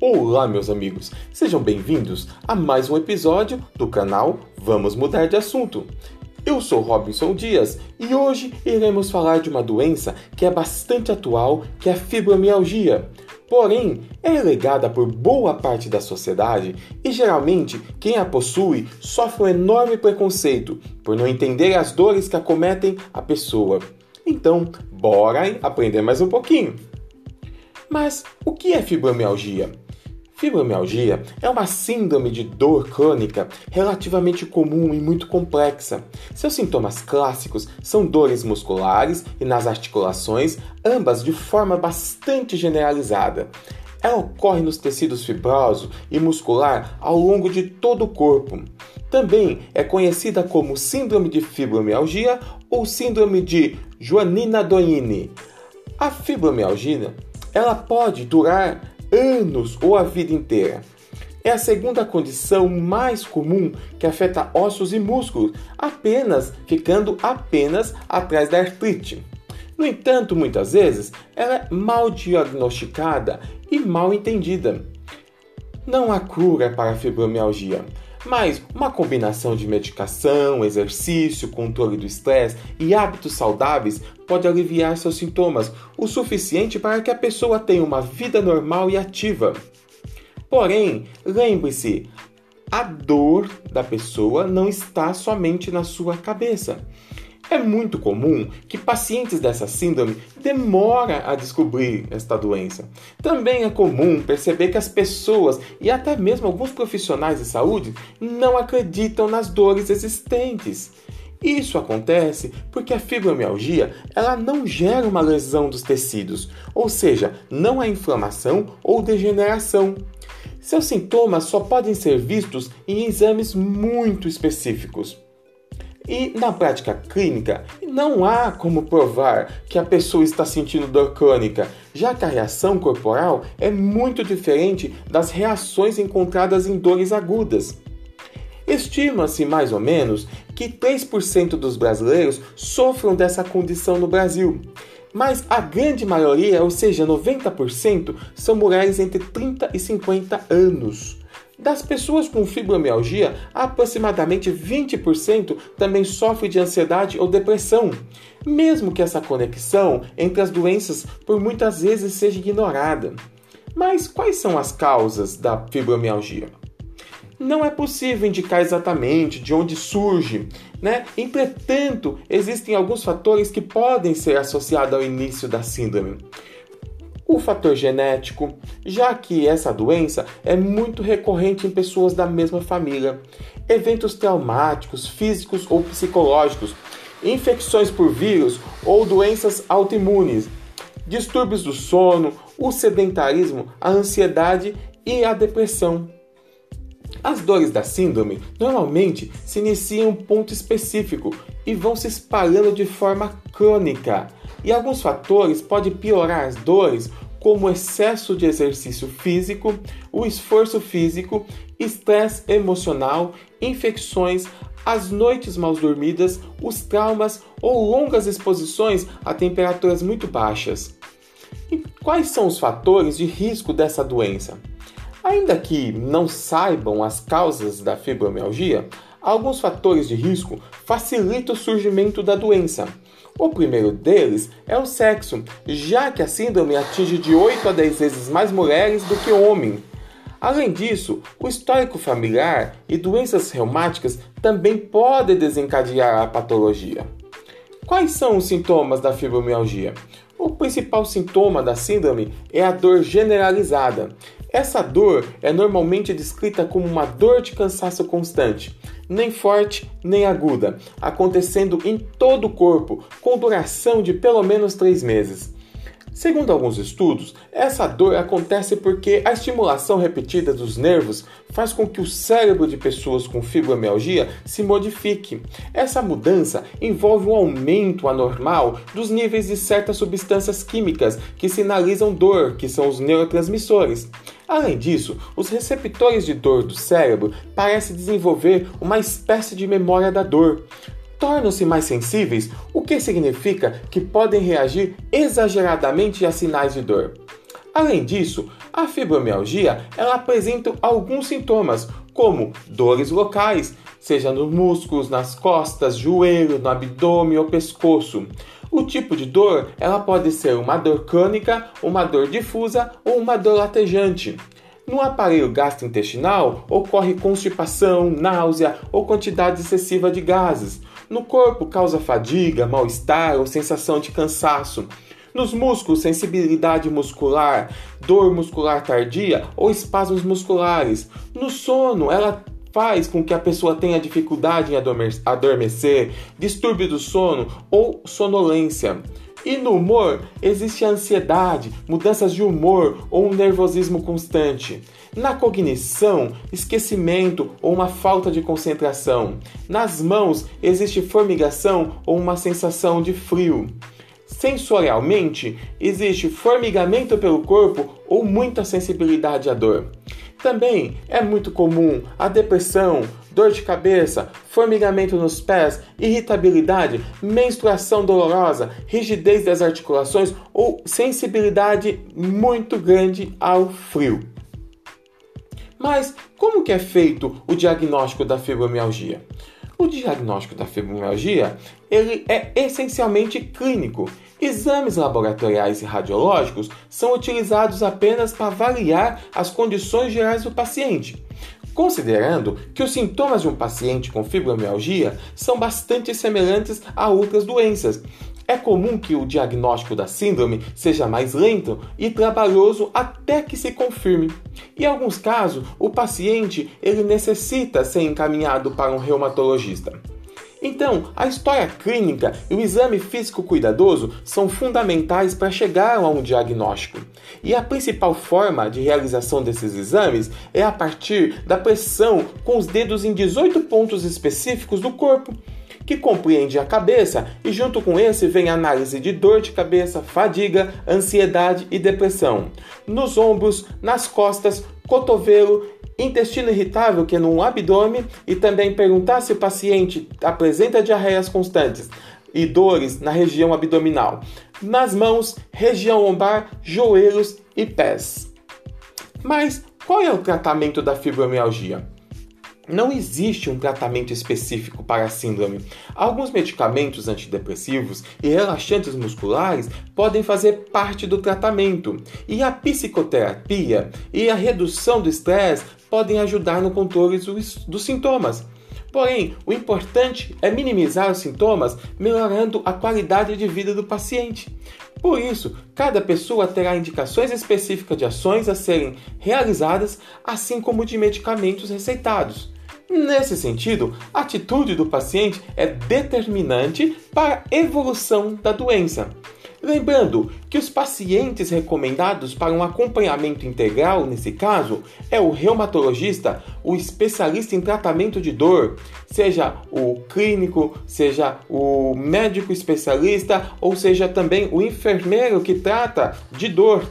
Olá, meus amigos, sejam bem-vindos a mais um episódio do canal Vamos Mudar de Assunto. Eu sou Robinson Dias e hoje iremos falar de uma doença que é bastante atual, que é a fibromialgia. Porém, é relegada por boa parte da sociedade e geralmente quem a possui sofre um enorme preconceito por não entender as dores que acometem a pessoa. Então, bora aprender mais um pouquinho. Mas o que é fibromialgia? Fibromialgia é uma síndrome de dor crônica relativamente comum e muito complexa. Seus sintomas clássicos são dores musculares e nas articulações, ambas de forma bastante generalizada. Ela ocorre nos tecidos fibrosos e muscular ao longo de todo o corpo. Também é conhecida como síndrome de fibromialgia ou síndrome de Joanina-Doyne. A fibromialgia ela pode durar anos ou a vida inteira. É a segunda condição mais comum que afeta ossos e músculos, apenas ficando apenas atrás da artrite. No entanto, muitas vezes ela é mal diagnosticada e mal entendida. Não há cura para a fibromialgia, mas uma combinação de medicação, exercício, controle do estresse e hábitos saudáveis pode aliviar seus sintomas o suficiente para que a pessoa tenha uma vida normal e ativa. Porém, lembre-se, a dor da pessoa não está somente na sua cabeça. É muito comum que pacientes dessa síndrome demorem a descobrir esta doença. Também é comum perceber que as pessoas e até mesmo alguns profissionais de saúde não acreditam nas dores existentes. Isso acontece porque a fibromialgia ela não gera uma lesão dos tecidos, ou seja, não há inflamação ou degeneração. Seus sintomas só podem ser vistos em exames muito específicos. E na prática clínica, não há como provar que a pessoa está sentindo dor crônica, já que a reação corporal é muito diferente das reações encontradas em dores agudas. Estima-se mais ou menos que 3% dos brasileiros sofram dessa condição no Brasil. Mas a grande maioria, ou seja, 90%, são mulheres entre 30 e 50 anos. Das pessoas com fibromialgia, aproximadamente 20% também sofrem de ansiedade ou depressão, mesmo que essa conexão entre as doenças por muitas vezes seja ignorada. Mas quais são as causas da fibromialgia? Não é possível indicar exatamente de onde surge, né? Entretanto, existem alguns fatores que podem ser associados ao início da síndrome o fator genético, já que essa doença é muito recorrente em pessoas da mesma família, eventos traumáticos, físicos ou psicológicos, infecções por vírus ou doenças autoimunes, distúrbios do sono, o sedentarismo, a ansiedade e a depressão. As dores da síndrome normalmente se iniciam em um ponto específico e vão se espalhando de forma crônica. E alguns fatores podem piorar as dores, como o excesso de exercício físico, o esforço físico, estresse emocional, infecções, as noites mal dormidas, os traumas ou longas exposições a temperaturas muito baixas. E quais são os fatores de risco dessa doença? Ainda que não saibam as causas da fibromialgia, alguns fatores de risco facilitam o surgimento da doença. O primeiro deles é o sexo, já que a síndrome atinge de 8 a 10 vezes mais mulheres do que homens. Além disso, o histórico familiar e doenças reumáticas também podem desencadear a patologia. Quais são os sintomas da fibromialgia? O principal sintoma da síndrome é a dor generalizada. Essa dor é normalmente descrita como uma dor de cansaço constante, nem forte nem aguda, acontecendo em todo o corpo, com duração de pelo menos três meses. Segundo alguns estudos, essa dor acontece porque a estimulação repetida dos nervos faz com que o cérebro de pessoas com fibromialgia se modifique. Essa mudança envolve um aumento anormal dos níveis de certas substâncias químicas que sinalizam dor, que são os neurotransmissores. Além disso, os receptores de dor do cérebro parecem desenvolver uma espécie de memória da dor tornam-se mais sensíveis, o que significa que podem reagir exageradamente a sinais de dor. Além disso, A fibromialgia ela apresenta alguns sintomas, como dores locais, seja nos músculos, nas costas, joelho, no abdômen ou pescoço. O tipo de dor ela pode ser uma dor crônica, uma dor difusa ou uma dor latejante. No aparelho gastrointestinal ocorre constipação, náusea ou quantidade excessiva de gases. No corpo causa fadiga, mal-estar ou sensação de cansaço. Nos músculos, sensibilidade muscular, dor muscular tardia ou espasmos musculares. No sono, ela faz com que a pessoa tenha dificuldade em adormecer, distúrbio do sono ou sonolência. E no humor existe ansiedade, mudanças de humor ou um nervosismo constante. Na cognição, esquecimento ou uma falta de concentração. Nas mãos existe formigação ou uma sensação de frio. Sensorialmente, existe formigamento pelo corpo ou muita sensibilidade à dor. Também é muito comum a depressão, dor de cabeça, formigamento nos pés, irritabilidade, menstruação dolorosa, rigidez das articulações ou sensibilidade muito grande ao frio. Mas como que é feito o diagnóstico da fibromialgia? O diagnóstico da fibromialgia ele é essencialmente clínico. Exames laboratoriais e radiológicos são utilizados apenas para avaliar as condições gerais do paciente. Considerando que os sintomas de um paciente com fibromialgia são bastante semelhantes a outras doenças, é comum que o diagnóstico da síndrome seja mais lento e trabalhoso até que se confirme. Em alguns casos, o paciente ele necessita ser encaminhado para um reumatologista. Então, a história clínica e o exame físico cuidadoso são fundamentais para chegar a um diagnóstico. E a principal forma de realização desses exames é a partir da pressão com os dedos em 18 pontos específicos do corpo que compreende a cabeça e junto com esse vem análise de dor de cabeça, fadiga, ansiedade e depressão. Nos ombros, nas costas, cotovelo, intestino irritável, que é no abdômen, e também perguntar se o paciente apresenta diarreias constantes e dores na região abdominal. Nas mãos, região lombar, joelhos e pés. Mas qual é o tratamento da fibromialgia? Não existe um tratamento específico para a síndrome. Alguns medicamentos antidepressivos e relaxantes musculares podem fazer parte do tratamento, e a psicoterapia e a redução do estresse podem ajudar no controle dos, sintomas. Porém, o importante é minimizar os sintomas, melhorando a qualidade de vida do paciente. Por isso, cada pessoa terá indicações específicas de ações a serem realizadas, assim como de medicamentos receitados. Nesse sentido, a atitude do paciente é determinante para a evolução da doença. Lembrando que os pacientes recomendados para um acompanhamento integral, nesse caso, é o reumatologista, o especialista em tratamento de dor, seja o clínico, seja o médico especialista, ou seja também o enfermeiro que trata de dor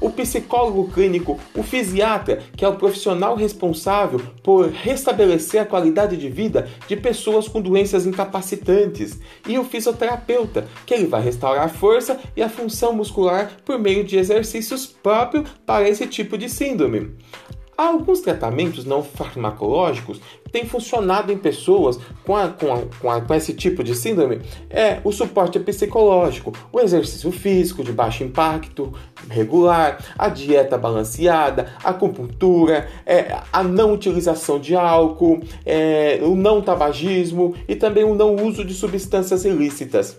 o psicólogo clínico, o fisiatra, que é o profissional responsável por restabelecer a qualidade de vida de pessoas com doenças incapacitantes, e o fisioterapeuta, que ele vai restaurar a força e a função muscular por meio de exercícios próprios para esse tipo de síndrome. Alguns tratamentos não farmacológicos têm funcionado em pessoas com, a, com, a, com, a, com, esse tipo de síndrome. É o suporte psicológico, o exercício físico de baixo impacto regular, a dieta balanceada, a acupuntura, é, a não utilização de álcool, é, o não tabagismo e também o não uso de substâncias ilícitas.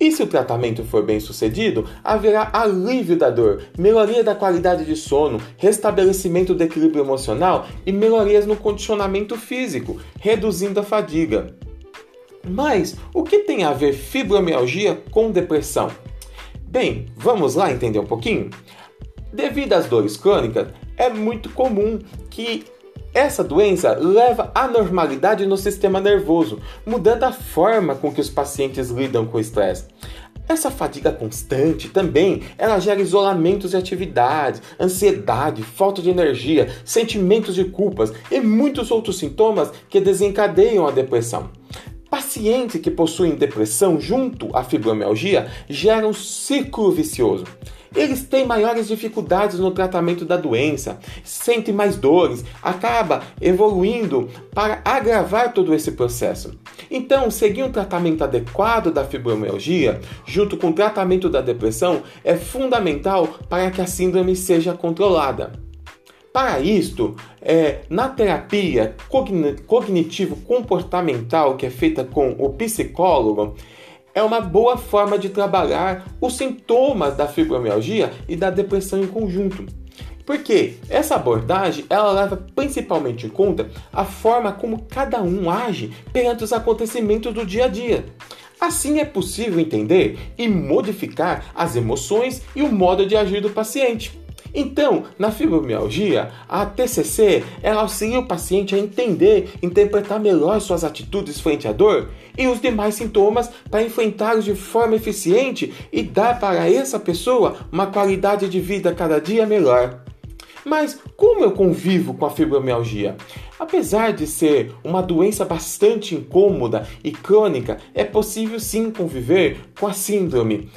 E se o tratamento for bem sucedido, haverá alívio da dor, melhoria da qualidade de sono, restabelecimento do equilíbrio emocional e melhorias no condicionamento físico, reduzindo a fadiga. Mas o que tem a ver fibromialgia com depressão? Bem, vamos lá entender um pouquinho? Devido às dores crônicas, é muito comum que essa doença leva à normalidade no sistema nervoso, mudando a forma com que os pacientes lidam com o estresse. Essa fadiga constante também ela gera isolamentos de atividades, ansiedade, falta de energia, sentimentos de culpas e muitos outros sintomas que desencadeiam a depressão. Pacientes que possuem depressão junto à fibromialgia geram um ciclo vicioso. Eles têm maiores dificuldades no tratamento da doença, sentem mais dores, acaba evoluindo para agravar todo esse processo. Então, seguir um tratamento adequado da fibromialgia, junto com o tratamento da depressão, é fundamental para que a síndrome seja controlada. Para isto, é, na terapia cognitivo-comportamental que é feita com o psicólogo, é uma boa forma de trabalhar os sintomas da fibromialgia e da depressão em conjunto. Porque essa abordagem ela leva principalmente em conta a forma como cada um age perante os acontecimentos do dia a dia. Assim é possível entender e modificar as emoções e o modo de agir do paciente. Então, na fibromialgia, a TCC ela auxilia o paciente a entender, interpretar melhor suas atitudes frente à dor e os demais sintomas para enfrentá-los de forma eficiente e dar para essa pessoa uma qualidade de vida cada dia melhor. Mas como eu convivo com a fibromialgia? Apesar de ser uma doença bastante incômoda e crônica, é possível sim conviver com a síndrome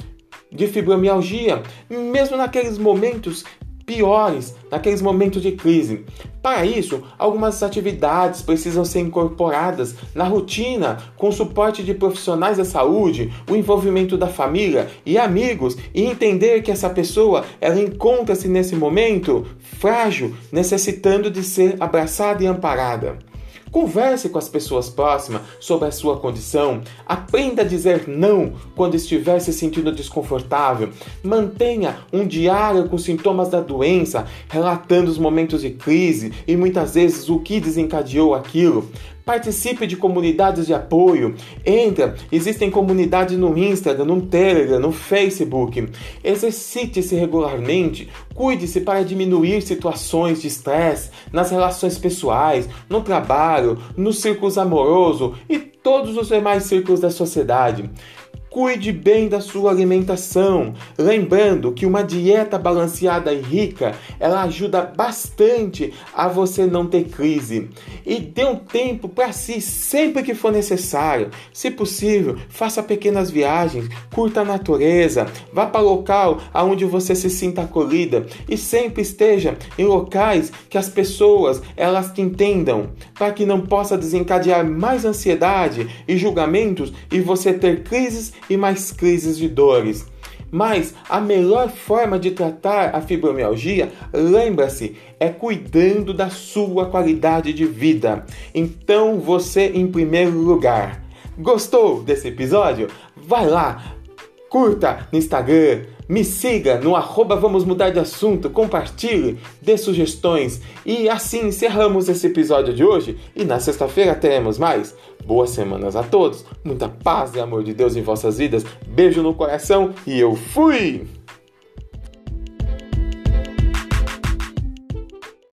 de fibromialgia, mesmo naqueles momentos piores naqueles momentos de crise. Para isso, algumas atividades precisam ser incorporadas na rotina com suporte de profissionais da saúde, o envolvimento da família e amigos e entender que essa pessoa ela encontra-se nesse momento frágil, necessitando de ser abraçada e amparada. Converse com as pessoas próximas sobre a sua condição. Aprenda a dizer não quando estiver se sentindo desconfortável. Mantenha um diário com sintomas da doença, relatando os momentos de crise e muitas vezes o que desencadeou aquilo. Participe de comunidades de apoio. Entra, existem comunidades no Instagram, no Telegram, no Facebook. Exercite-se regularmente. Cuide-se para diminuir situações de estresse nas relações pessoais, no trabalho, nos círculos amorosos e todos os demais círculos da sociedade. Cuide bem da sua alimentação, lembrando que uma dieta balanceada e rica, ela ajuda bastante a você não ter crise. E dê um tempo para si sempre que for necessário. Se possível, faça pequenas viagens, curta a natureza, vá para local aonde você se sinta acolhida e sempre esteja em locais que as pessoas elas te entendam, para que não possa desencadear mais ansiedade e julgamentos e você ter crises e mais crises de dores. Mas a melhor forma de tratar a fibromialgia, lembra-se, é cuidando da sua qualidade de vida. Então você em primeiro lugar. Gostou desse episódio? Vai lá, curta no Instagram, me siga no arroba Vamos Mudar de Assunto, compartilhe, dê sugestões. E assim encerramos esse episódio de hoje e na sexta-feira teremos mais. Boas semanas a todos, muita paz e amor de Deus em vossas vidas. Beijo no coração e eu fui!